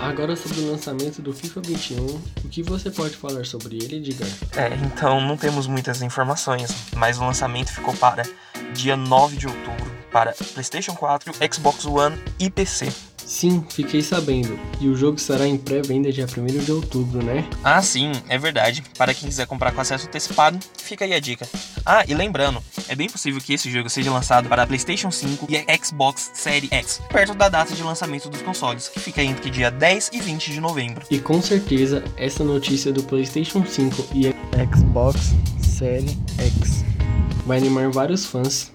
Agora sobre o lançamento do FIFA 21, o que você pode falar sobre ele, Edgar? É, então não temos muitas informações, mas o lançamento ficou para dia 9 de outubro para PlayStation 4, Xbox One e PC. Sim, fiquei sabendo. E o jogo estará em pré-venda dia 1 de outubro, né? Ah, sim, é verdade. Para quem quiser comprar com acesso antecipado, fica aí a dica. Ah, e lembrando, é bem possível que esse jogo seja lançado para PlayStation 5 e Xbox Series X, perto da data de lançamento dos consoles, que fica entre dia 10 e 20 de novembro. E com certeza, essa notícia do PlayStation 5 e Xbox Series X vai animar vários fãs